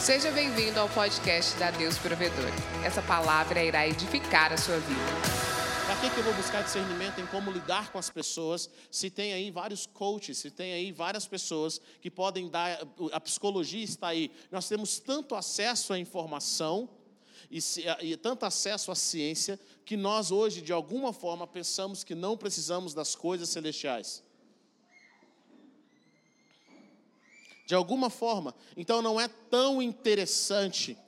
Seja bem-vindo ao podcast da Deus Provedor. Essa palavra irá edificar a sua vida. Para que, que eu vou buscar discernimento em como lidar com as pessoas? Se tem aí vários coaches, se tem aí várias pessoas que podem dar, a psicologia está aí. Nós temos tanto acesso à informação e, e tanto acesso à ciência que nós hoje, de alguma forma, pensamos que não precisamos das coisas celestiais. De alguma forma. Então não é tão interessante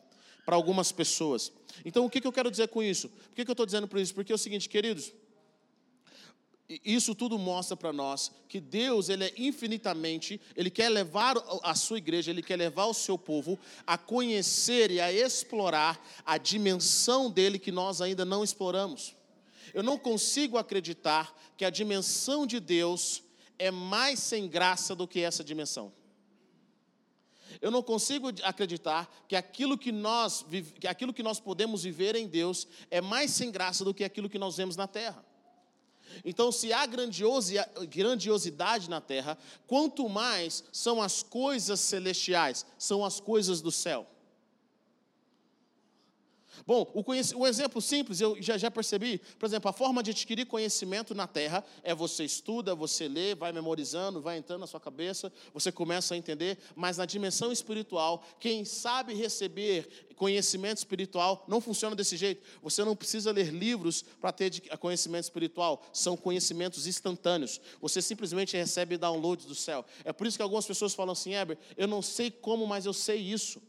para algumas pessoas. Então o que, que eu quero dizer com isso? Por que, que eu estou dizendo por isso? Porque é o seguinte, queridos, isso tudo mostra para nós que Deus, ele é infinitamente, ele quer levar a sua igreja, ele quer levar o seu povo a conhecer e a explorar a dimensão dele que nós ainda não exploramos. Eu não consigo acreditar que a dimensão de Deus é mais sem graça do que essa dimensão. Eu não consigo acreditar que aquilo que nós, que aquilo que nós podemos viver em Deus é mais sem graça do que aquilo que nós vemos na terra. Então, se há grandiosidade na terra, quanto mais são as coisas celestiais, são as coisas do céu. Bom, o, o, exemplo simples, eu já, já percebi, por exemplo, a forma de adquirir conhecimento na terra é você estuda, você lê, vai memorizando, vai entrando na sua cabeça, você começa a entender, mas na dimensão espiritual, quem sabe receber conhecimento espiritual não funciona desse jeito. Você não precisa ler livros para ter conhecimento espiritual, são conhecimentos instantâneos. Você simplesmente recebe downloads do céu. É por isso que algumas pessoas falam assim, Heber, eu não sei como, mas eu sei isso.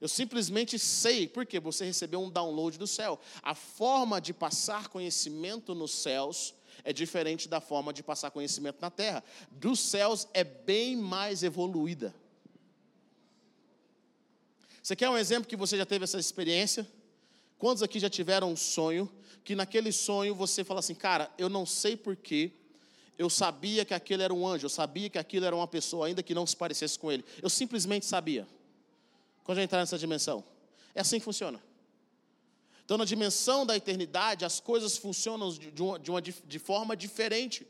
Eu simplesmente sei, porque você recebeu um download do céu. A forma de passar conhecimento nos céus é diferente da forma de passar conhecimento na terra. Dos céus é bem mais evoluída. Você quer um exemplo que você já teve essa experiência? Quantos aqui já tiveram um sonho que naquele sonho você fala assim, cara, eu não sei porquê, eu sabia que aquele era um anjo, eu sabia que aquilo era uma pessoa, ainda que não se parecesse com ele. Eu simplesmente sabia quando entrar nessa dimensão. É assim que funciona. Então, na dimensão da eternidade, as coisas funcionam de, uma, de, uma, de forma diferente.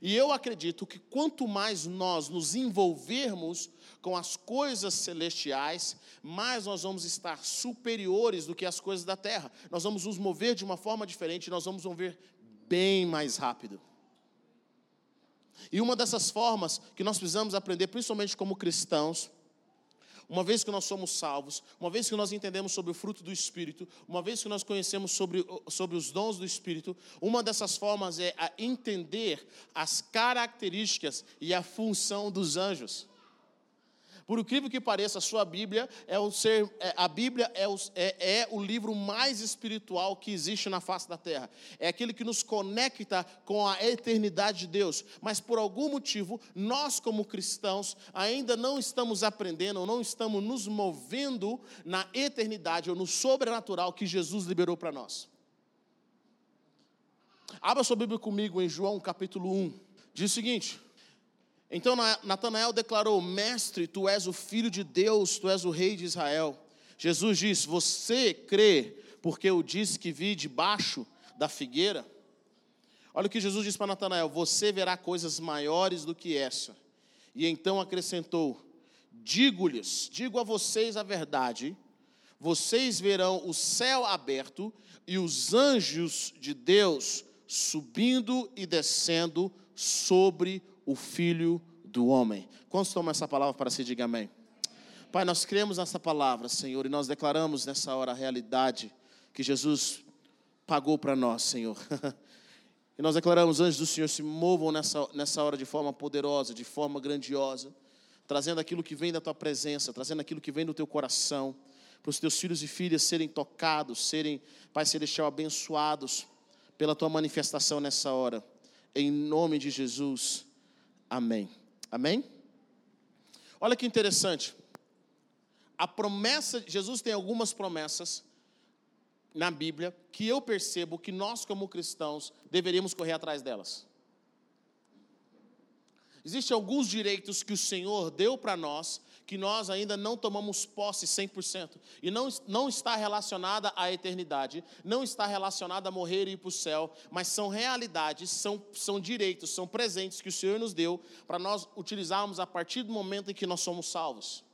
E eu acredito que quanto mais nós nos envolvermos com as coisas celestiais, mais nós vamos estar superiores do que as coisas da terra. Nós vamos nos mover de uma forma diferente, nós vamos mover bem mais rápido. E uma dessas formas que nós precisamos aprender, principalmente como cristãos, uma vez que nós somos salvos, uma vez que nós entendemos sobre o fruto do Espírito, uma vez que nós conhecemos sobre, sobre os dons do Espírito, uma dessas formas é a entender as características e a função dos anjos. Por incrível que pareça, a sua Bíblia é o ser, é, a Bíblia é o, é, é o livro mais espiritual que existe na face da terra. É aquele que nos conecta com a eternidade de Deus. Mas por algum motivo, nós como cristãos ainda não estamos aprendendo, ou não estamos nos movendo na eternidade ou no sobrenatural que Jesus liberou para nós. Abra sua Bíblia comigo em João capítulo 1. Diz o seguinte: então Natanael declarou: Mestre, tu és o filho de Deus, tu és o rei de Israel. Jesus disse: Você crê porque eu disse que vi debaixo da figueira? Olha o que Jesus disse para Natanael: Você verá coisas maiores do que essa. E então acrescentou: Digo-lhes, digo a vocês a verdade, vocês verão o céu aberto e os anjos de Deus subindo e descendo sobre o Filho do Homem. Quantos tomam essa palavra para si? Diga amém. Pai, nós cremos nessa palavra, Senhor, e nós declaramos nessa hora a realidade que Jesus pagou para nós, Senhor. e nós declaramos, anjos do Senhor, se movam nessa, nessa hora de forma poderosa, de forma grandiosa, trazendo aquilo que vem da tua presença, trazendo aquilo que vem do teu coração, para os teus filhos e filhas serem tocados, serem, Pai Celestial, abençoados pela tua manifestação nessa hora. Em nome de Jesus. Amém. Amém? Olha que interessante. A promessa, Jesus tem algumas promessas na Bíblia que eu percebo que nós, como cristãos, deveríamos correr atrás delas. Existem alguns direitos que o Senhor deu para nós que nós ainda não tomamos posse 100%. E não, não está relacionada à eternidade, não está relacionada a morrer e ir para o céu, mas são realidades, são, são direitos, são presentes que o Senhor nos deu para nós utilizarmos a partir do momento em que nós somos salvos.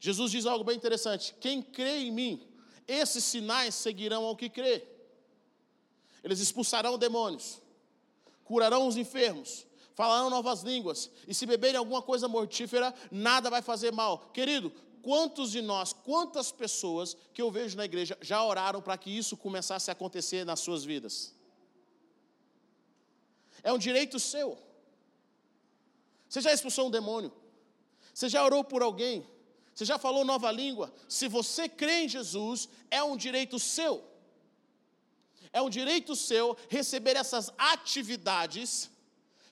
Jesus diz algo bem interessante: quem crê em mim, esses sinais seguirão ao que crê. Eles expulsarão demônios, curarão os enfermos, falarão novas línguas, e se beberem alguma coisa mortífera, nada vai fazer mal. Querido, quantos de nós, quantas pessoas que eu vejo na igreja já oraram para que isso começasse a acontecer nas suas vidas? É um direito seu. Você já expulsou um demônio? Você já orou por alguém? Você já falou nova língua? Se você crê em Jesus, é um direito seu. É um direito seu receber essas atividades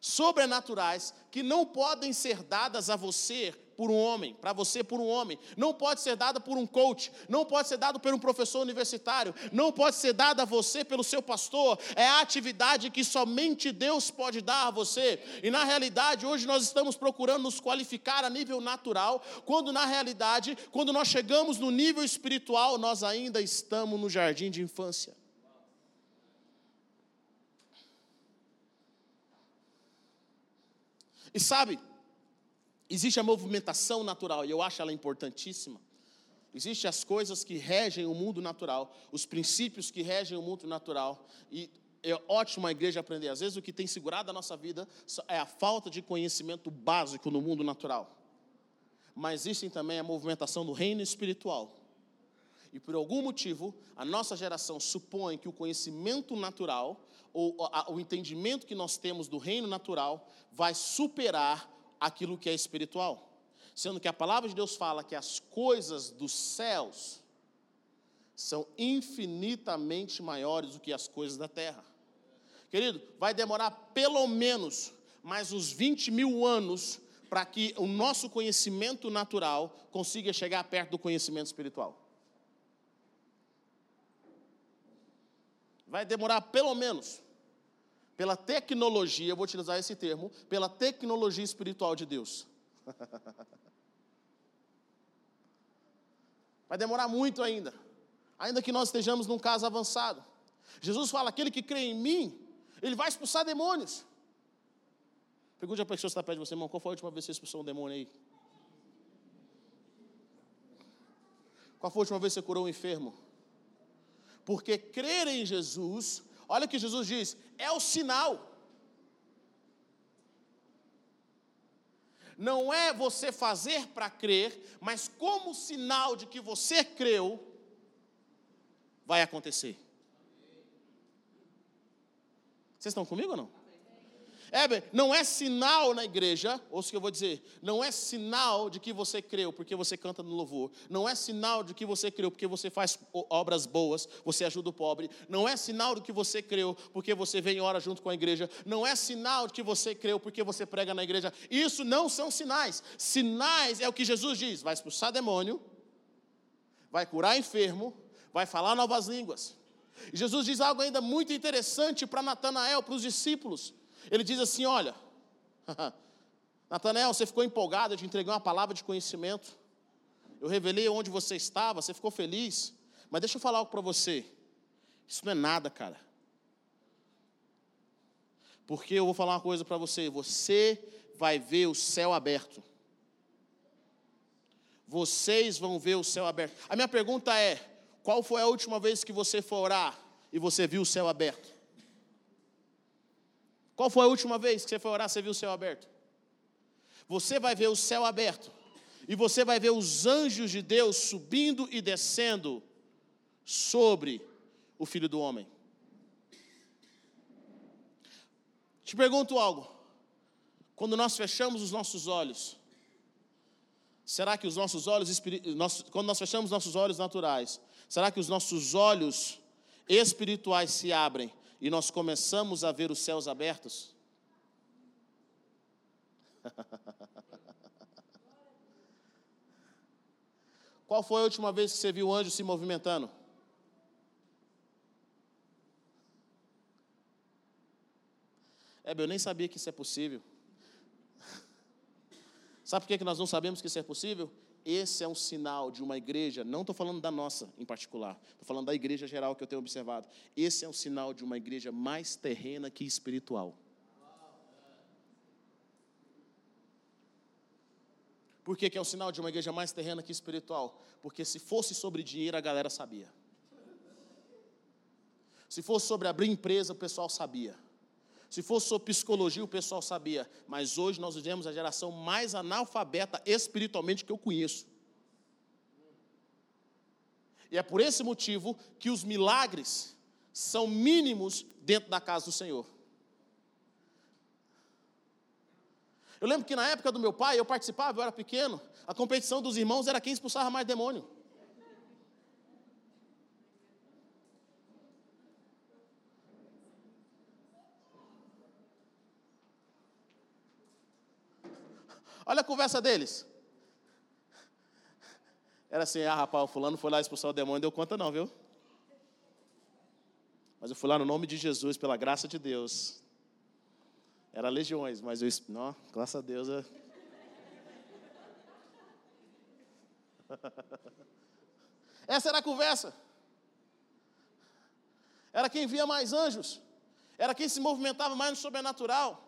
sobrenaturais que não podem ser dadas a você por um homem, para você por um homem, não pode ser dada por um coach, não pode ser dado por um professor universitário, não pode ser dada a você pelo seu pastor, é a atividade que somente Deus pode dar a você. E na realidade, hoje nós estamos procurando nos qualificar a nível natural, quando na realidade, quando nós chegamos no nível espiritual, nós ainda estamos no jardim de infância. E sabe, existe a movimentação natural, e eu acho ela importantíssima. Existem as coisas que regem o mundo natural, os princípios que regem o mundo natural, e é ótimo a igreja aprender. Às vezes o que tem segurado a nossa vida é a falta de conhecimento básico no mundo natural. Mas existe também a movimentação do reino espiritual. E por algum motivo, a nossa geração supõe que o conhecimento natural ou o entendimento que nós temos do reino natural vai superar aquilo que é espiritual. Sendo que a palavra de Deus fala que as coisas dos céus são infinitamente maiores do que as coisas da terra. Querido, vai demorar pelo menos mais uns 20 mil anos para que o nosso conhecimento natural consiga chegar perto do conhecimento espiritual. Vai demorar pelo menos pela tecnologia, eu vou utilizar esse termo, pela tecnologia espiritual de Deus. Vai demorar muito ainda, ainda que nós estejamos num caso avançado. Jesus fala: aquele que crê em mim, ele vai expulsar demônios. Pergunte a pessoa que está perto de você, irmão, qual foi a última vez que você expulsou um demônio aí? Qual foi a última vez que você curou um enfermo? Porque crer em Jesus Olha o que Jesus diz: é o sinal. Não é você fazer para crer, mas como sinal de que você creu, vai acontecer. Vocês estão comigo ou não? É, não é sinal na igreja, ou o que eu vou dizer, não é sinal de que você creu porque você canta no louvor, não é sinal de que você creu porque você faz obras boas, você ajuda o pobre, não é sinal de que você creu porque você vem e ora junto com a igreja, não é sinal de que você creu porque você prega na igreja, isso não são sinais. Sinais é o que Jesus diz: vai expulsar demônio, vai curar enfermo, vai falar novas línguas. Jesus diz algo ainda muito interessante para Natanael, para os discípulos. Ele diz assim: Olha, Natanael, você ficou empolgado, eu te entreguei uma palavra de conhecimento. Eu revelei onde você estava, você ficou feliz. Mas deixa eu falar algo para você. Isso não é nada, cara. Porque eu vou falar uma coisa para você. Você vai ver o céu aberto. Vocês vão ver o céu aberto. A minha pergunta é: qual foi a última vez que você foi orar e você viu o céu aberto? Qual foi a última vez que você foi orar, você viu o céu aberto? Você vai ver o céu aberto. E você vai ver os anjos de Deus subindo e descendo sobre o filho do homem. Te pergunto algo. Quando nós fechamos os nossos olhos, será que os nossos olhos, quando nós fechamos nossos olhos naturais, será que os nossos olhos espirituais se abrem e nós começamos a ver os céus abertos? Qual foi a última vez que você viu o anjo se movimentando? É, eu nem sabia que isso é possível. Sabe por que nós não sabemos que isso é possível? Esse é um sinal de uma igreja, não estou falando da nossa em particular, estou falando da igreja geral que eu tenho observado. Esse é um sinal de uma igreja mais terrena que espiritual. Por que, que é um sinal de uma igreja mais terrena que espiritual? Porque se fosse sobre dinheiro, a galera sabia. Se fosse sobre abrir empresa, o pessoal sabia. Se fosse sobre psicologia, o pessoal sabia. Mas hoje nós vivemos a geração mais analfabeta espiritualmente que eu conheço. E é por esse motivo que os milagres são mínimos dentro da casa do Senhor. Eu lembro que na época do meu pai, eu participava, eu era pequeno, a competição dos irmãos era quem expulsava mais demônio. Olha a conversa deles. Era assim, ah, rapaz, o fulano foi lá expulsar o demônio, deu conta não, viu? Mas eu fui lá no nome de Jesus, pela graça de Deus. Era legiões, mas eu, não, graças a Deus. Eu... Essa era a conversa. Era quem via mais anjos. Era quem se movimentava mais no sobrenatural.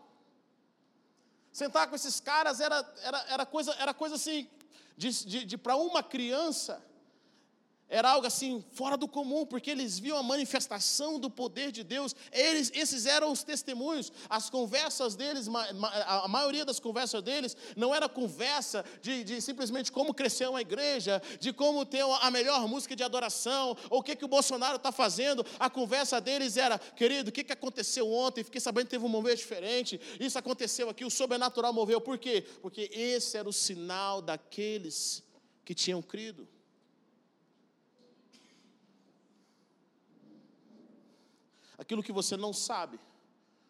Sentar com esses caras era, era, era, coisa, era coisa assim, de, de, de para uma criança, era algo assim fora do comum, porque eles viam a manifestação do poder de Deus. Eles, esses eram os testemunhos. As conversas deles, a maioria das conversas deles, não era conversa de, de simplesmente como crescer uma igreja, de como ter a melhor música de adoração, ou o que, que o Bolsonaro está fazendo. A conversa deles era, querido, o que, que aconteceu ontem? Fiquei sabendo que teve um mover diferente. Isso aconteceu aqui, o sobrenatural moveu. Por quê? Porque esse era o sinal daqueles que tinham crido. Aquilo que você não sabe,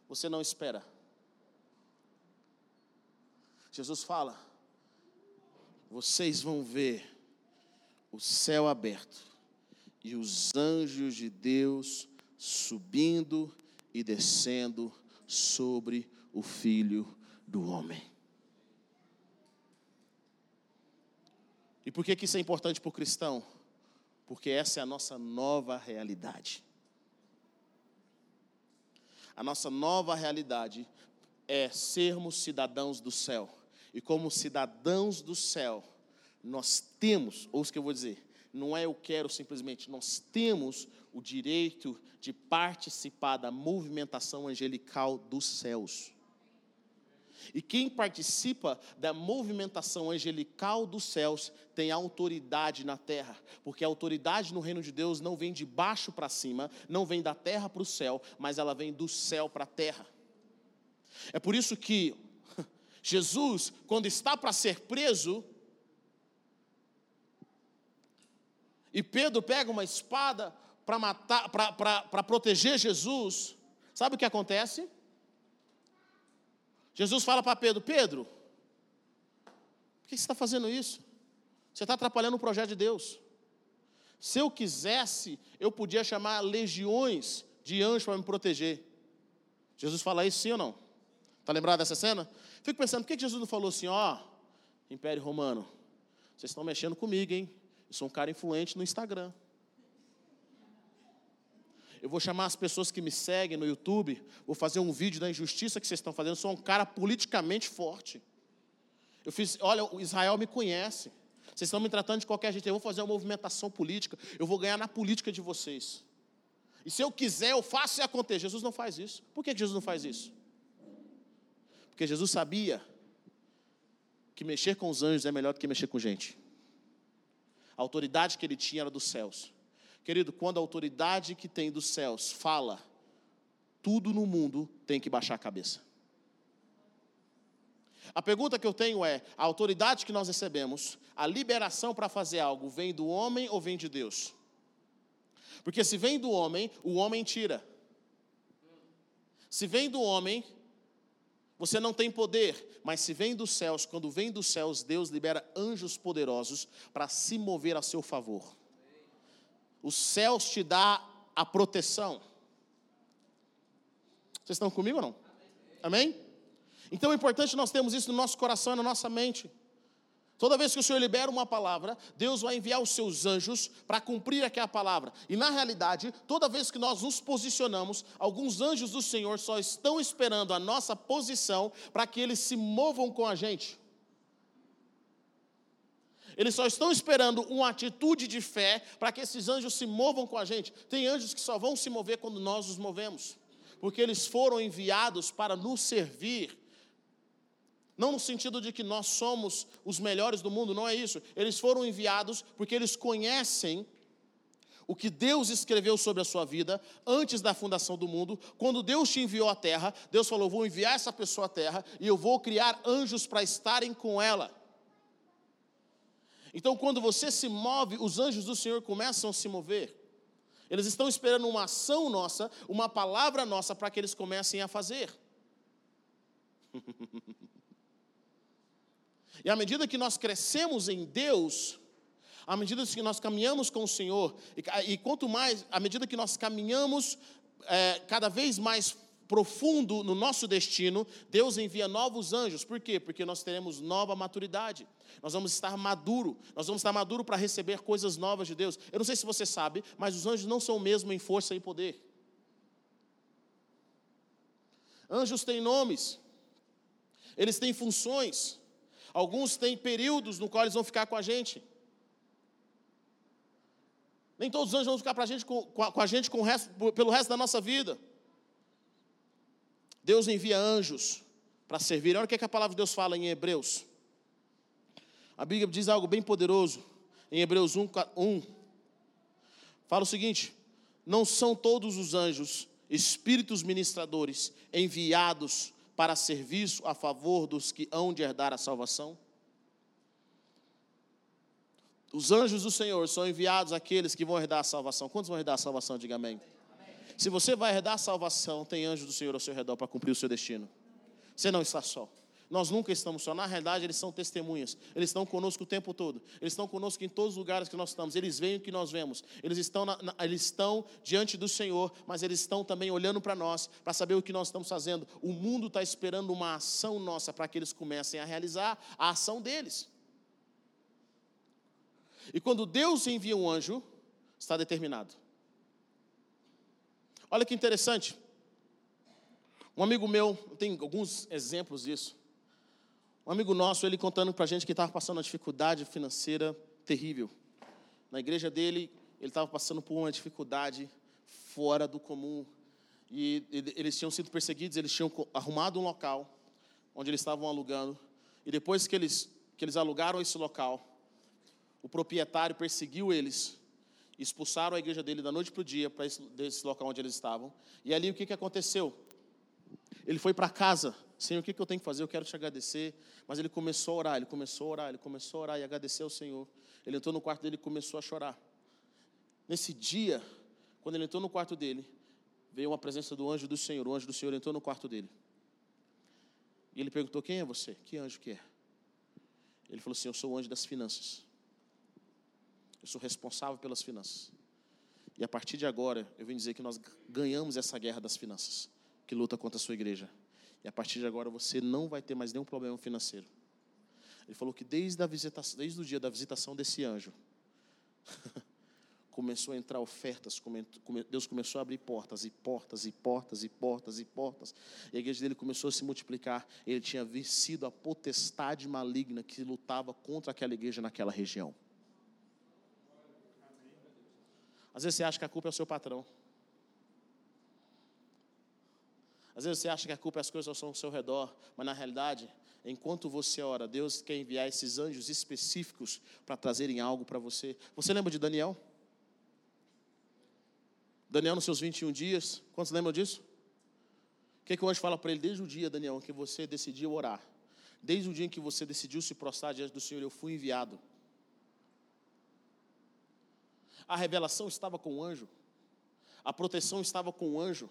você não espera. Jesus fala: vocês vão ver o céu aberto e os anjos de Deus subindo e descendo sobre o filho do homem. E por que, isso é importante para o cristão? Porque essa é a nossa nova realidade. A nossa nova realidade é sermos cidadãos do céu. E como cidadãos do céu, nós temos, ou o que eu vou dizer, não é eu quero simplesmente, nós temos o direito de participar da movimentação angelical dos céus. E quem participa da movimentação angelical dos céus tem autoridade na terra, porque a autoridade no reino de Deus não vem de baixo para cima, não vem da terra para o céu, mas ela vem do céu para a terra. É por isso que Jesus, quando está para ser preso, e Pedro pega uma espada para matar, para proteger Jesus, sabe o que acontece? Jesus fala para Pedro: Pedro, por que você está fazendo isso? Você está atrapalhando o projeto de Deus. Se eu quisesse, eu podia chamar legiões de anjos para me proteger. Jesus fala isso sim ou não? Está lembrado dessa cena? Fico pensando, por que Jesus não falou assim, ó, Império Romano, vocês estão mexendo comigo, hein? Eu sou um cara influente no Instagram. Eu vou chamar as pessoas que me seguem no YouTube, vou fazer um vídeo da injustiça que vocês estão fazendo. Eu sou um cara politicamente forte. Eu fiz, olha, o Israel me conhece. Vocês estão me tratando de qualquer jeito. Eu vou fazer uma movimentação política. Eu vou ganhar na política de vocês. E se eu quiser, eu faço e acontecer. Jesus não faz isso. Por que Jesus não faz isso? Porque Jesus sabia que mexer com os anjos é melhor do que mexer com gente. A autoridade que ele tinha era dos céus. Querido, quando a autoridade que tem dos céus fala, tudo no mundo tem que baixar a cabeça. A pergunta que eu tenho é: a autoridade que nós recebemos, a liberação para fazer algo, vem do homem ou vem de Deus? Porque se vem do homem, o homem tira. Se vem do homem, você não tem poder, mas se vem dos céus, quando vem dos céus, Deus libera anjos poderosos para se mover a seu favor. Os céus te dá a proteção. Vocês estão comigo ou não? Amém? Então é importante nós termos isso no nosso coração e na nossa mente. Toda vez que o Senhor libera uma palavra, Deus vai enviar os seus anjos para cumprir aquela palavra. E na realidade, toda vez que nós nos posicionamos, alguns anjos do Senhor só estão esperando a nossa posição para que eles se movam com a gente. Eles só estão esperando uma atitude de fé para que esses anjos se movam com a gente. Tem anjos que só vão se mover quando nós os movemos, porque eles foram enviados para nos servir. Não no sentido de que nós somos os melhores do mundo, não é isso. Eles foram enviados porque eles conhecem o que Deus escreveu sobre a sua vida antes da fundação do mundo. Quando Deus te enviou à terra, Deus falou: Vou enviar essa pessoa à terra e eu vou criar anjos para estarem com ela. Então, quando você se move, os anjos do Senhor começam a se mover. Eles estão esperando uma ação nossa, uma palavra nossa, para que eles comecem a fazer. e à medida que nós crescemos em Deus, à medida que nós caminhamos com o Senhor, e, e quanto mais, à medida que nós caminhamos é, cada vez mais profundo no nosso destino, Deus envia novos anjos. Por quê? Porque nós teremos nova maturidade. Nós vamos estar maduro. Nós vamos estar maduro para receber coisas novas de Deus. Eu não sei se você sabe, mas os anjos não são o mesmo em força e poder. Anjos têm nomes. Eles têm funções. Alguns têm períodos no qual eles vão ficar com a gente. Nem todos os anjos vão ficar pra gente, com, com a gente com resto, pelo resto da nossa vida. Deus envia anjos para servir. Olha o que, é que a palavra de Deus fala em Hebreus. A Bíblia diz algo bem poderoso. Em Hebreus 1, 1 fala o seguinte: Não são todos os anjos espíritos ministradores enviados para serviço a favor dos que hão de herdar a salvação? Os anjos do Senhor são enviados àqueles que vão herdar a salvação. Quantos vão herdar a salvação? Diga amém. amém. Se você vai herdar a salvação, tem anjos do Senhor ao seu redor para cumprir o seu destino. Você não está só. Nós nunca estamos só. Na realidade, eles são testemunhas. Eles estão conosco o tempo todo. Eles estão conosco em todos os lugares que nós estamos. Eles veem o que nós vemos. Eles estão, na, na, eles estão diante do Senhor, mas eles estão também olhando para nós, para saber o que nós estamos fazendo. O mundo está esperando uma ação nossa para que eles comecem a realizar a ação deles. E quando Deus envia um anjo, está determinado. Olha que interessante. Um amigo meu, tem alguns exemplos disso. Um amigo nosso, ele contando para a gente que estava passando uma dificuldade financeira terrível. Na igreja dele, ele estava passando por uma dificuldade fora do comum. E eles tinham sido perseguidos, eles tinham arrumado um local onde eles estavam alugando. E depois que eles, que eles alugaram esse local, o proprietário perseguiu eles, expulsaram a igreja dele da noite para o dia, para esse, local onde eles estavam. E ali o que, que aconteceu? Ele foi para casa, Senhor, o que, que eu tenho que fazer? Eu quero te agradecer. Mas ele começou a orar, ele começou a orar, ele começou a orar e agradecer ao Senhor. Ele entrou no quarto dele e começou a chorar. Nesse dia, quando ele entrou no quarto dele, veio uma presença do anjo do Senhor. O anjo do Senhor entrou no quarto dele. E ele perguntou: Quem é você? Que anjo que é? Ele falou assim: Eu sou o anjo das finanças. Eu sou responsável pelas finanças. E a partir de agora, eu vim dizer que nós ganhamos essa guerra das finanças, que luta contra a sua igreja. E a partir de agora você não vai ter mais nenhum problema financeiro. Ele falou que desde, a visitação, desde o dia da visitação desse anjo, começou a entrar ofertas, Deus começou a abrir portas e portas e portas e portas e portas. E a igreja dele começou a se multiplicar. Ele tinha vencido a potestade maligna que lutava contra aquela igreja naquela região. Às vezes você acha que a culpa é o seu patrão. Às vezes você acha que a culpa é as coisas que ao seu redor, mas na realidade, enquanto você ora, Deus quer enviar esses anjos específicos para trazerem algo para você. Você lembra de Daniel? Daniel nos seus 21 dias, quantos lembram disso? O que, que o anjo fala para ele desde o dia, Daniel, que você decidiu orar? Desde o dia em que você decidiu se prostrar diante do Senhor, eu fui enviado a revelação estava com o anjo, a proteção estava com o anjo.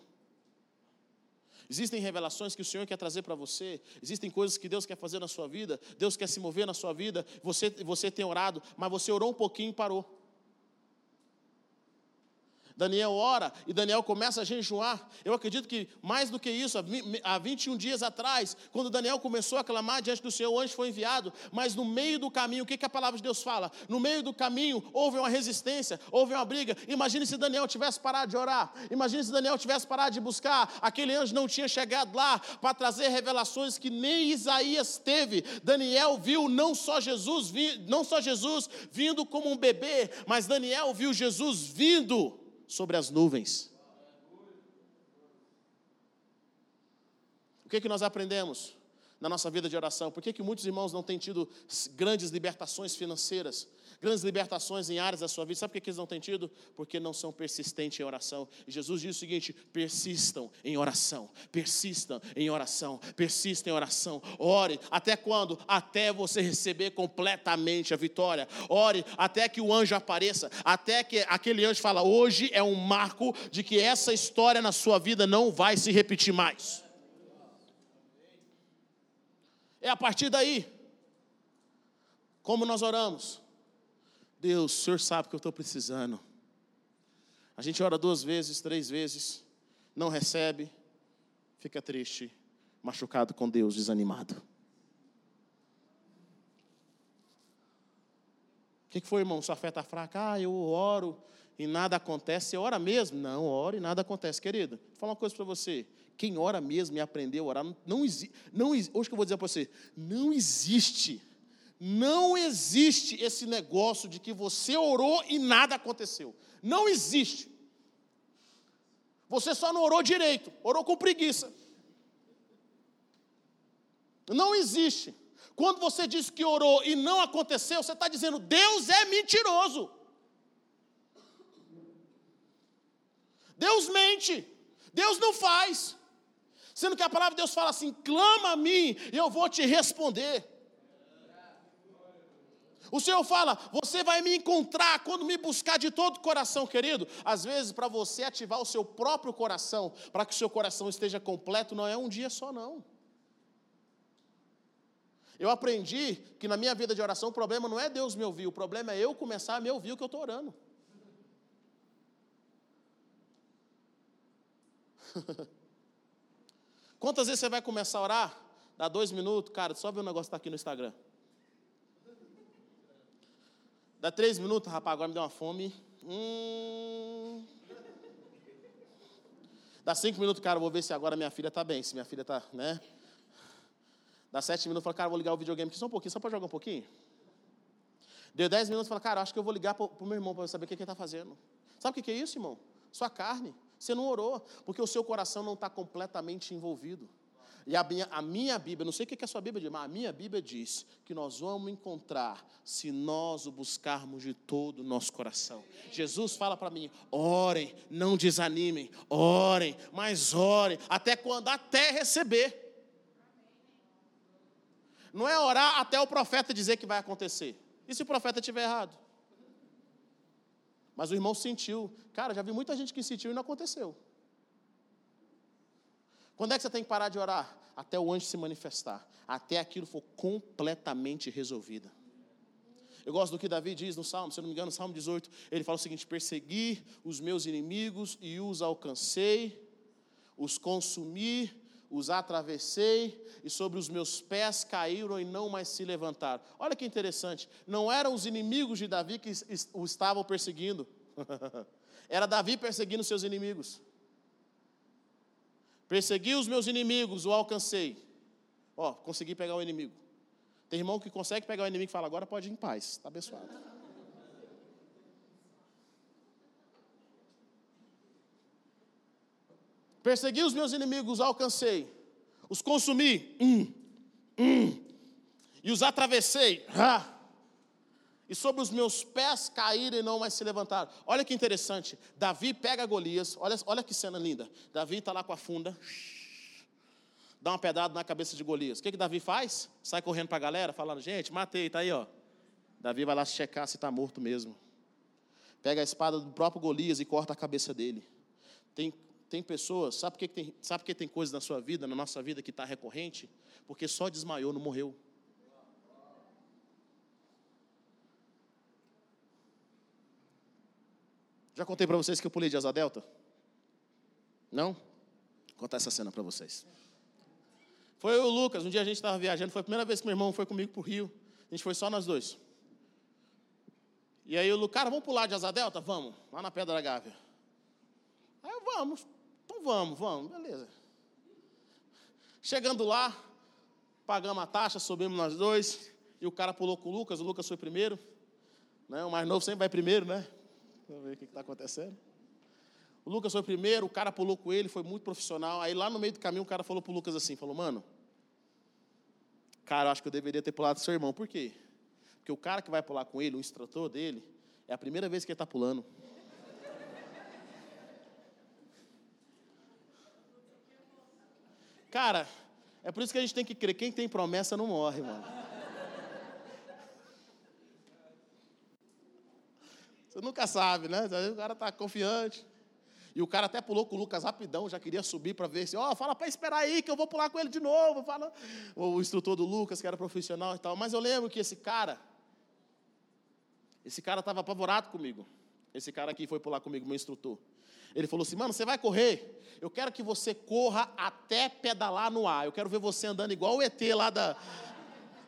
Existem revelações que o Senhor quer trazer para você, existem coisas que Deus quer fazer na sua vida, Deus quer se mover na sua vida. Você, você tem orado, mas você orou um pouquinho e parou. Daniel ora e Daniel começa a jejuar. Eu acredito que mais do que isso, há 21 dias atrás, quando Daniel começou a clamar diante do Senhor, o anjo foi enviado, mas no meio do caminho, o que, que a palavra de Deus fala? No meio do caminho houve uma resistência, houve uma briga. Imagine se Daniel tivesse parado de orar, imagine se Daniel tivesse parado de buscar, aquele anjo não tinha chegado lá para trazer revelações que nem Isaías teve. Daniel viu não só Jesus, não só Jesus vindo como um bebê, mas Daniel viu Jesus vindo sobre as nuvens. O que, que nós aprendemos na nossa vida de oração? Por que, que muitos irmãos não têm tido grandes libertações financeiras? Grandes libertações em áreas da sua vida. Sabe por que eles não têm tido? Porque não são persistentes em oração. E Jesus diz o seguinte: persistam em oração, persistam em oração, persistam em oração. Ore até quando? Até você receber completamente a vitória. Ore até que o anjo apareça, até que aquele anjo fala: hoje é um marco de que essa história na sua vida não vai se repetir mais. É a partir daí, como nós oramos. Deus, o Senhor sabe que eu estou precisando. A gente ora duas vezes, três vezes, não recebe, fica triste, machucado com Deus, desanimado. O que, foi, irmão? Sua fé está fraca? Ah, eu oro e nada acontece. Você ora mesmo? Não, ora e nada acontece. Querida, vou falar uma coisa para você. Quem ora mesmo e aprendeu a orar, não, não, não hoje que eu vou dizer para você, não existe não existe esse negócio de que você orou e nada aconteceu. Não existe. Você só não orou direito, orou com preguiça. Não existe. Quando você diz que orou e não aconteceu, você está dizendo Deus é mentiroso. Deus mente. Deus não faz. Sendo que a palavra de Deus fala assim: clama a mim e eu vou te responder. O Senhor fala: Você vai me encontrar quando me buscar de todo o coração, querido. Às vezes, para você ativar o seu próprio coração, para que o seu coração esteja completo, não é um dia só, não. Eu aprendi que na minha vida de oração o problema não é Deus me ouvir, o problema é eu começar a me ouvir o que eu estou orando. Quantas vezes você vai começar a orar? Dá dois minutos, cara, só ver o negócio que está aqui no Instagram. Dá três minutos, rapaz, agora me deu uma fome. Hum. Dá cinco minutos, cara, vou ver se agora minha filha está bem, se minha filha está, né? Dá sete minutos, fala, cara, vou ligar o videogame aqui só um pouquinho, só para jogar um pouquinho. Deu dez minutos, fala, cara, acho que eu vou ligar para o meu irmão para saber o que, que ele está fazendo. Sabe o que é isso, irmão? Sua carne. Você não orou, porque o seu coração não está completamente envolvido. E a minha, a minha Bíblia, não sei o que a sua Bíblia diz, mas a minha Bíblia diz que nós vamos encontrar se nós o buscarmos de todo o nosso coração. Jesus fala para mim: orem, não desanimem, orem, mas orem, até quando? Até receber. Não é orar até o profeta dizer que vai acontecer. E se o profeta estiver errado? Mas o irmão sentiu. Cara, já vi muita gente que sentiu e não aconteceu. Quando é que você tem que parar de orar? Até o anjo se manifestar, até aquilo for completamente resolvido. Eu gosto do que Davi diz no Salmo, se eu não me engano, no Salmo 18, ele fala o seguinte: persegui os meus inimigos e os alcancei, os consumi, os atravessei, e sobre os meus pés caíram e não mais se levantaram. Olha que interessante, não eram os inimigos de Davi que o estavam perseguindo, era Davi perseguindo seus inimigos. Persegui os meus inimigos, o alcancei. Ó, consegui pegar o inimigo. Tem irmão que consegue pegar o inimigo e fala, agora pode ir em paz, está abençoado. Persegui os meus inimigos, alcancei. Os consumi, hum, hum, e os atravessei. Ah e sobre os meus pés caíram e não mais se levantaram. Olha que interessante. Davi pega Golias, olha, olha que cena linda. Davi está lá com a funda, dá uma pedrada na cabeça de Golias. O que, que Davi faz? Sai correndo para a galera, falando: gente, matei, está aí, ó. Davi vai lá checar se está morto mesmo. Pega a espada do próprio Golias e corta a cabeça dele. Tem, tem pessoas, sabe por que tem, sabe que tem coisas na sua vida, na nossa vida, que está recorrente? Porque só desmaiou, não morreu. Já contei para vocês que eu pulei de asa delta? Não? Vou contar essa cena para vocês. Foi eu e o Lucas, um dia a gente estava viajando, foi a primeira vez que meu irmão foi comigo para o Rio. A gente foi só nós dois. E aí o Lucas, cara, vamos pular de asa delta? Vamos, lá na Pedra da Gávea. Aí eu, vamos, então vamos, vamos, beleza. Chegando lá, pagamos a taxa, subimos nós dois, e o cara pulou com o Lucas, o Lucas foi primeiro. Né? O mais novo sempre vai primeiro, né? Vamos ver o que está acontecendo. O Lucas foi primeiro, o cara pulou com ele, foi muito profissional. Aí lá no meio do caminho o cara falou pro Lucas assim, falou, mano, cara, eu acho que eu deveria ter pulado seu irmão. Por quê? Porque o cara que vai pular com ele, o instrutor dele, é a primeira vez que ele está pulando. Cara, é por isso que a gente tem que crer, quem tem promessa não morre, mano. Você nunca sabe, né? O cara está confiante. E o cara até pulou com o Lucas rapidão, já queria subir para ver se, ó, oh, fala para esperar aí que eu vou pular com ele de novo. Fala. O instrutor do Lucas, que era profissional e tal. Mas eu lembro que esse cara, esse cara estava apavorado comigo. Esse cara aqui foi pular comigo, meu instrutor. Ele falou assim: mano, você vai correr? Eu quero que você corra até pedalar no ar. Eu quero ver você andando igual o ET lá da,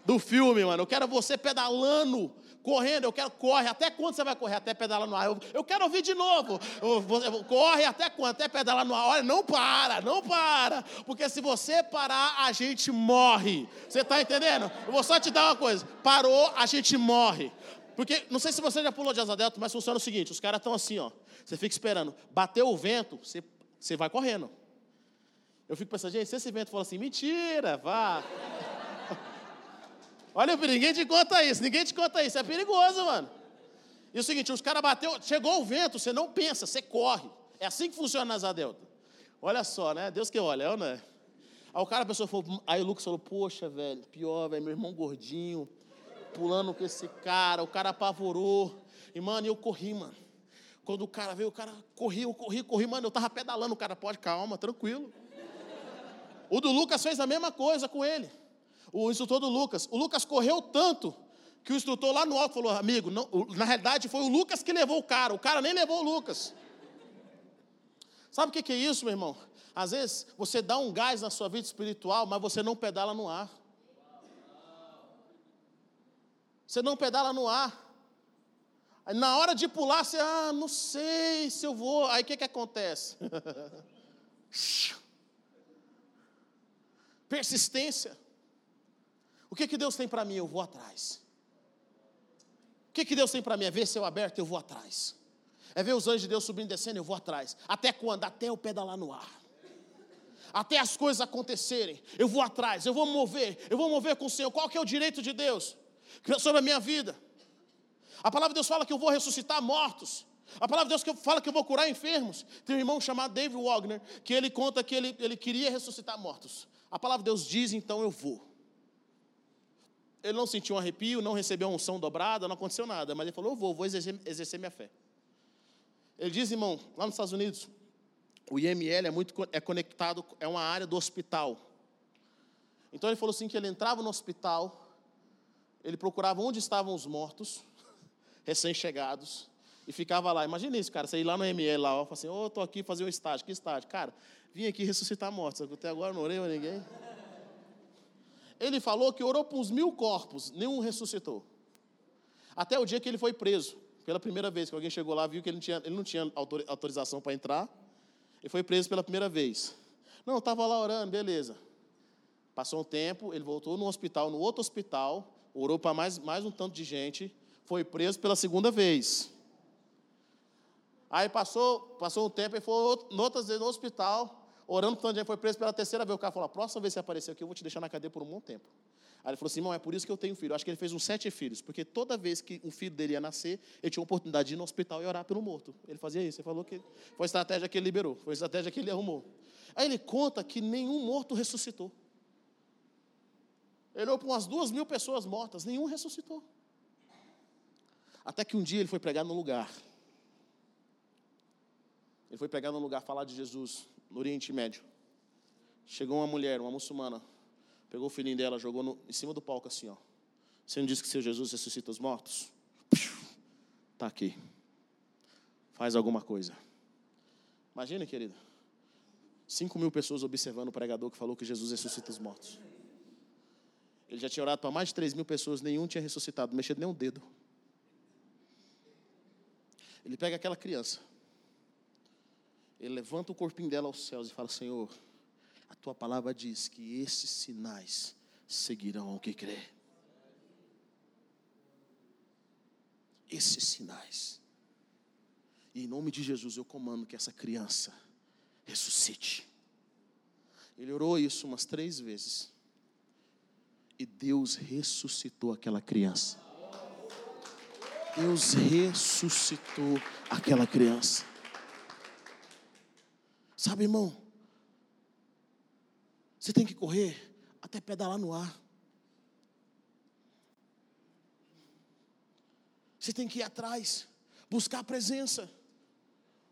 do filme, mano. Eu quero você pedalando correndo, eu quero, corre, até quando você vai correr? Até pedalar no ar. Eu, eu quero ouvir de novo. Eu, eu, corre até quando? Até pedalar no ar. Olha, não para, não para. Porque se você parar, a gente morre. Você está entendendo? Eu vou só te dar uma coisa. Parou, a gente morre. Porque, não sei se você já pulou de asa delta, mas funciona o seguinte, os caras estão assim, ó. Você fica esperando. Bateu o vento, você, você vai correndo. Eu fico pensando, gente, se esse vento for assim, mentira, vá. Olha, ninguém te conta isso, ninguém te conta isso. É perigoso, mano. E é o seguinte, os caras bateu, chegou o vento, você não pensa, você corre. É assim que funciona na Asa Delta. Olha só, né? Deus que olha, é ou não é? Aí o cara, a pessoa falou, aí o Lucas falou, poxa, velho, pior, velho, meu irmão gordinho, pulando com esse cara, o cara apavorou. E, mano, eu corri, mano. Quando o cara veio, o cara corri, eu corri, corri, mano, eu tava pedalando, o cara, pode, calma, tranquilo. O do Lucas fez a mesma coisa com ele o instrutor do Lucas. O Lucas correu tanto que o instrutor lá no alto falou: amigo, não, na realidade foi o Lucas que levou o cara, o cara nem levou o Lucas. Sabe o que é isso, meu irmão? Às vezes você dá um gás na sua vida espiritual, mas você não pedala no ar. Você não pedala no ar. Na hora de pular, você, ah, não sei se eu vou. Aí o que, que acontece? Persistência. O que, que Deus tem para mim? Eu vou atrás. O que, que Deus tem para mim? É ver céu aberto, eu vou atrás. É ver os anjos de Deus subindo e descendo, eu vou atrás. Até quando? Até eu pedalar no ar. Até as coisas acontecerem, eu vou atrás, eu vou mover, eu vou mover com o Senhor. Qual que é o direito de Deus sobre a minha vida? A palavra de Deus fala que eu vou ressuscitar mortos. A palavra de Deus fala que eu vou curar enfermos. Tem um irmão chamado David Wagner, que ele conta que ele, ele queria ressuscitar mortos. A palavra de Deus diz, então eu vou. Ele não sentiu um arrepio, não recebeu uma unção dobrada, não aconteceu nada, mas ele falou: Eu vou, vou exercer, exercer minha fé. Ele diz, irmão, lá nos Estados Unidos, o IML é muito é conectado, é uma área do hospital. Então ele falou assim que ele entrava no hospital, ele procurava onde estavam os mortos, recém-chegados, e ficava lá. Imagina isso, cara, você ir lá no IML lá, ó, assim, ô, oh, tô aqui fazer um estágio, que estágio? Cara, vim aqui ressuscitar mortos, até agora não orei a ninguém. Ele falou que orou para uns mil corpos, nenhum ressuscitou. Até o dia que ele foi preso. Pela primeira vez que alguém chegou lá, viu que ele não tinha, ele não tinha autorização para entrar. Ele foi preso pela primeira vez. Não, estava lá orando, beleza. Passou um tempo, ele voltou no hospital, no outro hospital, orou para mais, mais um tanto de gente, foi preso pela segunda vez. Aí passou, passou um tempo, ele foi outras vezes no hospital, orando tanto de gente, foi preso pela terceira vez. O cara falou: a próxima vez que você aparecer aqui, eu vou te deixar na cadeia por um bom tempo. Aí ele falou assim: irmão, é por isso que eu tenho filho. Eu acho que ele fez uns sete filhos, porque toda vez que um filho dele ia nascer, ele tinha a oportunidade de ir no hospital e orar pelo morto. Ele fazia isso. Ele falou que foi a estratégia que ele liberou, foi a estratégia que ele arrumou. Aí ele conta que nenhum morto ressuscitou. Ele olhou para umas duas mil pessoas mortas, nenhum ressuscitou. Até que um dia ele foi pregar num lugar. Ele foi pregar num lugar falar de Jesus no Oriente Médio. Chegou uma mulher, uma muçulmana, pegou o filhinho dela, jogou no, em cima do palco assim, ó. Você não disse que seu Jesus ressuscita os mortos? Está aqui. faz alguma coisa. Imagina, querido. 5 mil pessoas observando o pregador que falou que Jesus ressuscita os mortos. Ele já tinha orado para mais de 3 mil pessoas, nenhum tinha ressuscitado, mexido nem um dedo. Ele pega aquela criança, ele levanta o corpinho dela aos céus e fala: Senhor, a tua palavra diz que esses sinais seguirão ao que crê. Esses sinais. E em nome de Jesus eu comando que essa criança ressuscite. Ele orou isso umas três vezes. E Deus ressuscitou aquela criança. Deus ressuscitou aquela criança. Sabe, irmão? Você tem que correr até pedalar no ar. Você tem que ir atrás, buscar a presença.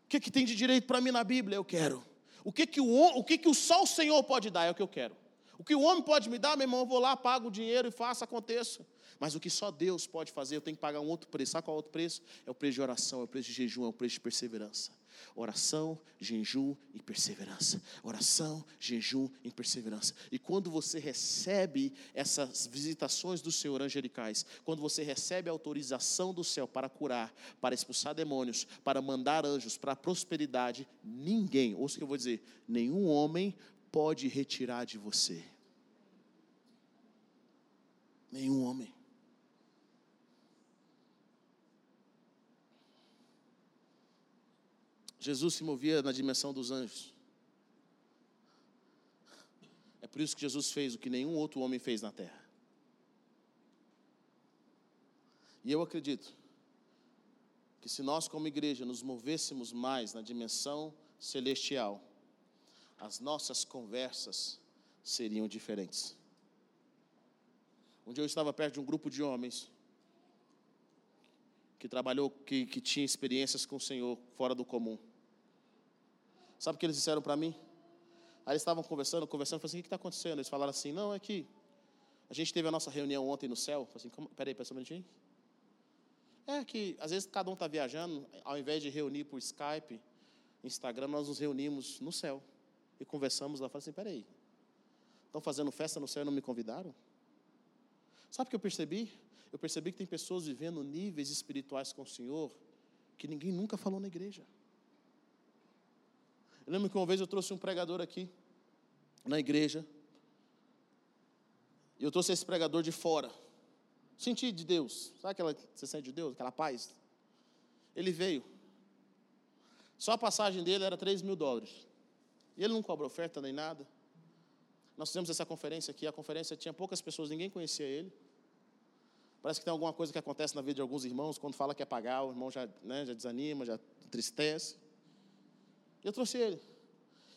O que, que tem de direito para mim na Bíblia? Eu quero. O que, que, o, o que, que o só o Senhor pode dar? É o que eu quero. O que o homem pode me dar, meu irmão, eu vou lá, pago o dinheiro e faço, aconteça. Mas o que só Deus pode fazer, eu tenho que pagar um outro preço. Sabe qual é o outro preço? É o preço de oração, é o preço de jejum, é o preço de perseverança. Oração, jejum e perseverança. Oração, jejum e perseverança. E quando você recebe essas visitações do Senhor angelicais, quando você recebe a autorização do céu para curar, para expulsar demônios, para mandar anjos, para a prosperidade, ninguém, ouça o que eu vou dizer, nenhum homem pode retirar de você. Nenhum homem. Jesus se movia na dimensão dos anjos. É por isso que Jesus fez o que nenhum outro homem fez na terra. E eu acredito que se nós, como igreja, nos movêssemos mais na dimensão celestial, as nossas conversas seriam diferentes. Um dia eu estava perto de um grupo de homens que trabalhou, que, que tinha experiências com o Senhor fora do comum. Sabe o que eles disseram para mim? Aí eles estavam conversando, conversando, falei assim, o que está acontecendo? Eles falaram assim, não, é que a gente teve a nossa reunião ontem no céu. Falei assim, peraí, pera um minutinho. É que, às vezes, cada um está viajando, ao invés de reunir por Skype, Instagram, nós nos reunimos no céu e conversamos lá. Falei assim, peraí, estão fazendo festa no céu e não me convidaram? Sabe o que eu percebi? Eu percebi que tem pessoas vivendo níveis espirituais com o Senhor que ninguém nunca falou na igreja. Eu lembro que uma vez eu trouxe um pregador aqui, na igreja, e eu trouxe esse pregador de fora. Senti de Deus, sabe aquela você sente de Deus, aquela paz? Ele veio. Só a passagem dele era 3 mil dólares. E ele não cobra oferta nem nada. Nós fizemos essa conferência aqui, a conferência tinha poucas pessoas, ninguém conhecia ele. Parece que tem alguma coisa que acontece na vida de alguns irmãos, quando fala que é pagar, o irmão já, né, já desanima, já entristece. Eu trouxe ele.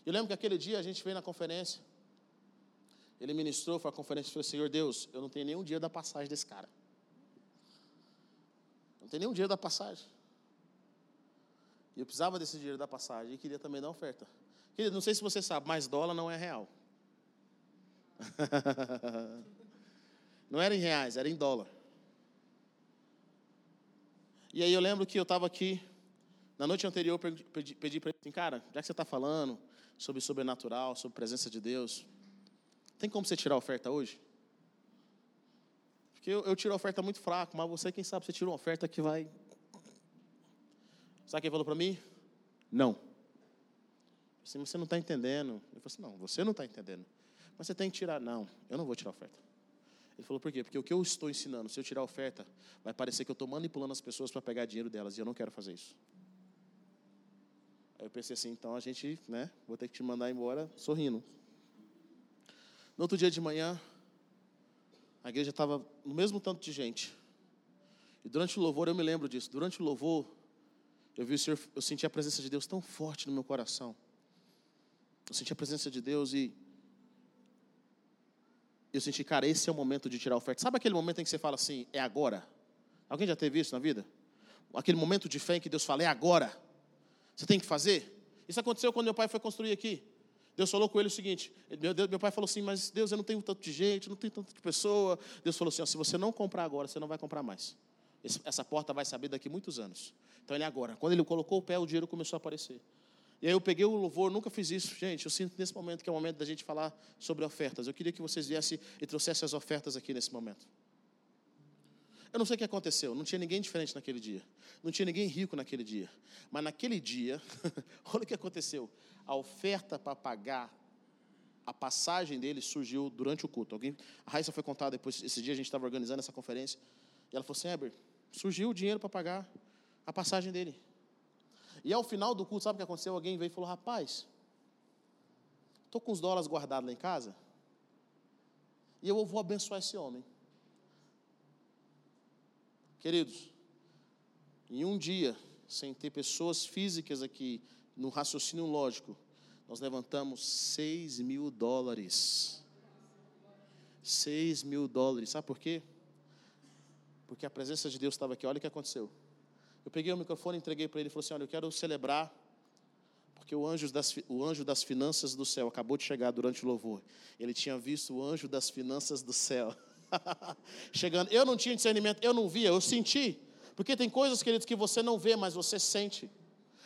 Eu lembro que aquele dia a gente veio na conferência, ele ministrou, foi a conferência e falou: Senhor Deus, eu não tenho nenhum dia da passagem desse cara. Não tenho nenhum dia da passagem. E eu precisava desse dinheiro da passagem e queria também dar oferta. Querido, não sei se você sabe, mas dólar não é real. não era em reais, era em dólar. E aí eu lembro que eu estava aqui, na noite anterior, pedi, pedi para ele assim, cara, já que você está falando sobre sobrenatural, sobre presença de Deus, tem como você tirar a oferta hoje? Porque eu, eu tiro a oferta muito fraco, mas você, quem sabe, você tira uma oferta que vai. Sabe quem falou para mim? Não. Assim, você não está entendendo. Eu falei assim, não, você não está entendendo. Mas você tem que tirar. Não, eu não vou tirar a oferta. Ele falou, por quê? Porque o que eu estou ensinando, se eu tirar a oferta, vai parecer que eu estou manipulando as pessoas para pegar dinheiro delas, e eu não quero fazer isso. Aí eu pensei assim, então a gente, né, vou ter que te mandar embora sorrindo. No outro dia de manhã, a igreja estava no mesmo tanto de gente. E durante o louvor, eu me lembro disso, durante o louvor, eu vi o Senhor, eu senti a presença de Deus tão forte no meu coração. Eu senti a presença de Deus e eu senti, cara, esse é o momento de tirar a oferta. Sabe aquele momento em que você fala assim, é agora? Alguém já teve isso na vida? Aquele momento de fé em que Deus fala, é agora. Você tem que fazer. Isso aconteceu quando meu pai foi construir aqui. Deus falou com ele o seguinte: meu, Deus, meu pai falou assim, mas Deus, eu não tenho tanto de gente, não tenho tanto de pessoa. Deus falou assim: ó, se você não comprar agora, você não vai comprar mais. Essa porta vai saber daqui muitos anos. Então ele agora. Quando ele colocou o pé, o dinheiro começou a aparecer. E aí eu peguei o louvor, nunca fiz isso, gente. Eu sinto nesse momento que é o momento da gente falar sobre ofertas. Eu queria que vocês viessem e trouxessem as ofertas aqui nesse momento. Eu não sei o que aconteceu, não tinha ninguém diferente naquele dia. Não tinha ninguém rico naquele dia. Mas naquele dia, olha o que aconteceu. A oferta para pagar a passagem dele surgiu durante o culto. Alguém, a Raíssa foi contar depois, esse dia a gente estava organizando essa conferência, e ela falou assim, Heber, surgiu o dinheiro para pagar a passagem dele. E ao final do culto, sabe o que aconteceu? Alguém veio e falou, rapaz, estou com os dólares guardados lá em casa, e eu vou abençoar esse homem. Queridos, em um dia, sem ter pessoas físicas aqui, no raciocínio lógico, nós levantamos 6 mil dólares. 6 mil dólares. Sabe por quê? Porque a presença de Deus estava aqui. Olha o que aconteceu. Eu peguei o microfone, entreguei para ele e falei assim: Olha, eu quero celebrar, porque o anjo, das, o anjo das finanças do céu acabou de chegar durante o louvor. Ele tinha visto o anjo das finanças do céu. chegando. Eu não tinha discernimento, eu não via, eu senti. Porque tem coisas, queridos, que você não vê, mas você sente.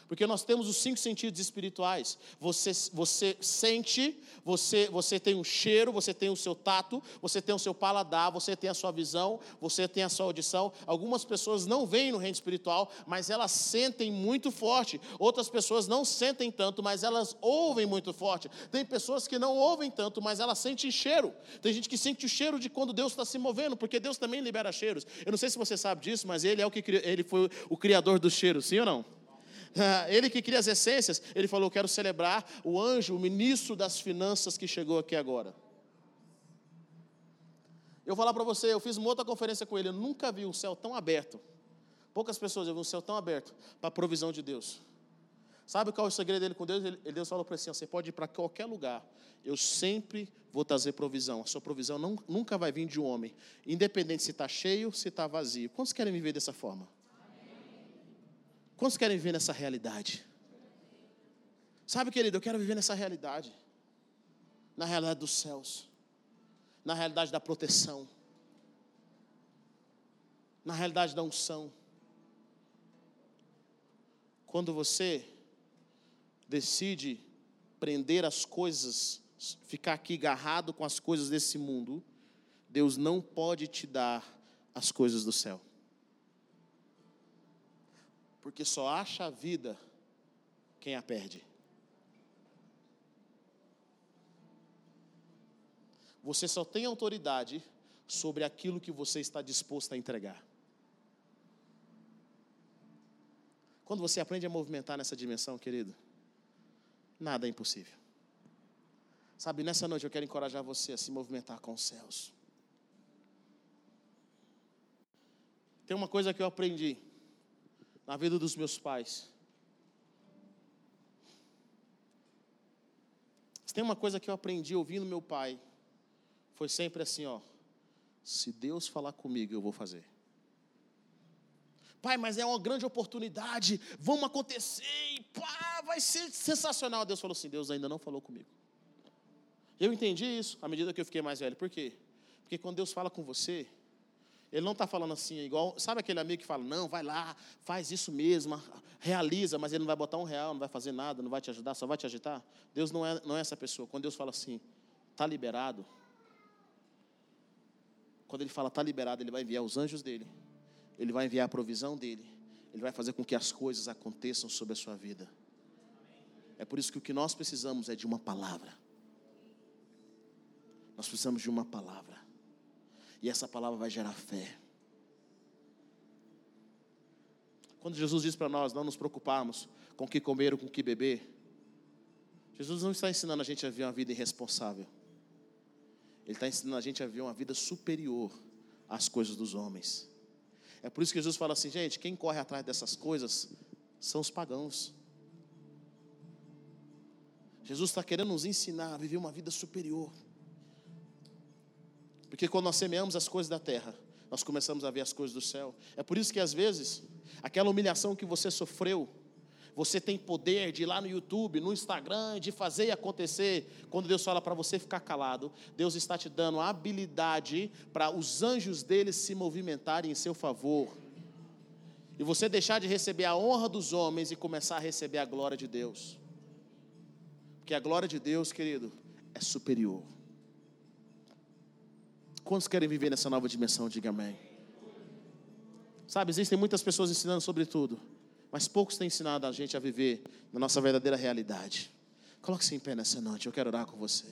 Porque nós temos os cinco sentidos espirituais. Você, você sente, você, você tem um cheiro, você tem o seu tato, você tem o seu paladar, você tem a sua visão, você tem a sua audição. Algumas pessoas não veem no reino espiritual, mas elas sentem muito forte. Outras pessoas não sentem tanto, mas elas ouvem muito forte. Tem pessoas que não ouvem tanto, mas elas sentem cheiro. Tem gente que sente o cheiro de quando Deus está se movendo, porque Deus também libera cheiros. Eu não sei se você sabe disso, mas Ele é o que ele foi o criador dos cheiros, sim ou não? Ele que cria as essências, ele falou: Quero celebrar o anjo, o ministro das finanças que chegou aqui agora. Eu vou falar para você, eu fiz uma outra conferência com ele, eu nunca vi um céu tão aberto. Poucas pessoas, eu vi um céu tão aberto para a provisão de Deus. Sabe qual é o segredo dele com Deus? Ele, Deus falou para ele assim: você pode ir para qualquer lugar, eu sempre vou trazer provisão. A sua provisão não, nunca vai vir de um homem, independente se está cheio, se está vazio. Quantos querem viver dessa forma? Quantos querem viver nessa realidade? Sabe, querido, eu quero viver nessa realidade. Na realidade dos céus. Na realidade da proteção. Na realidade da unção. Quando você decide prender as coisas, ficar aqui agarrado com as coisas desse mundo, Deus não pode te dar as coisas do céu porque só acha a vida quem a perde. Você só tem autoridade sobre aquilo que você está disposto a entregar. Quando você aprende a movimentar nessa dimensão, querido, nada é impossível. Sabe, nessa noite eu quero encorajar você a se movimentar com os céus. Tem uma coisa que eu aprendi na vida dos meus pais. Se tem uma coisa que eu aprendi ouvindo meu pai, foi sempre assim, ó. Se Deus falar comigo, eu vou fazer. Pai, mas é uma grande oportunidade, vamos acontecer, e pá, vai ser sensacional. Deus falou assim: Deus ainda não falou comigo. Eu entendi isso à medida que eu fiquei mais velho. Por quê? Porque quando Deus fala com você, ele não está falando assim, igual. Sabe aquele amigo que fala, não, vai lá, faz isso mesmo, realiza, mas ele não vai botar um real, não vai fazer nada, não vai te ajudar, só vai te agitar? Deus não é, não é essa pessoa. Quando Deus fala assim, está liberado. Quando ele fala está liberado, ele vai enviar os anjos dele, ele vai enviar a provisão dele, ele vai fazer com que as coisas aconteçam sobre a sua vida. É por isso que o que nós precisamos é de uma palavra. Nós precisamos de uma palavra. E essa palavra vai gerar fé. Quando Jesus diz para nós não nos preocuparmos com o que comer ou com o que beber, Jesus não está ensinando a gente a viver uma vida irresponsável. Ele está ensinando a gente a viver uma vida superior às coisas dos homens. É por isso que Jesus fala assim, gente, quem corre atrás dessas coisas são os pagãos. Jesus está querendo nos ensinar a viver uma vida superior. Porque quando nós semeamos as coisas da terra, nós começamos a ver as coisas do céu. É por isso que às vezes, aquela humilhação que você sofreu, você tem poder de ir lá no YouTube, no Instagram, de fazer e acontecer. Quando Deus fala para você ficar calado, Deus está te dando a habilidade para os anjos dele se movimentarem em seu favor. E você deixar de receber a honra dos homens e começar a receber a glória de Deus. Porque a glória de Deus, querido, é superior. Quantos querem viver nessa nova dimensão? Diga amém. Sabe, existem muitas pessoas ensinando sobre tudo, mas poucos têm ensinado a gente a viver na nossa verdadeira realidade. Coloque-se em pé nessa noite, eu quero orar com você.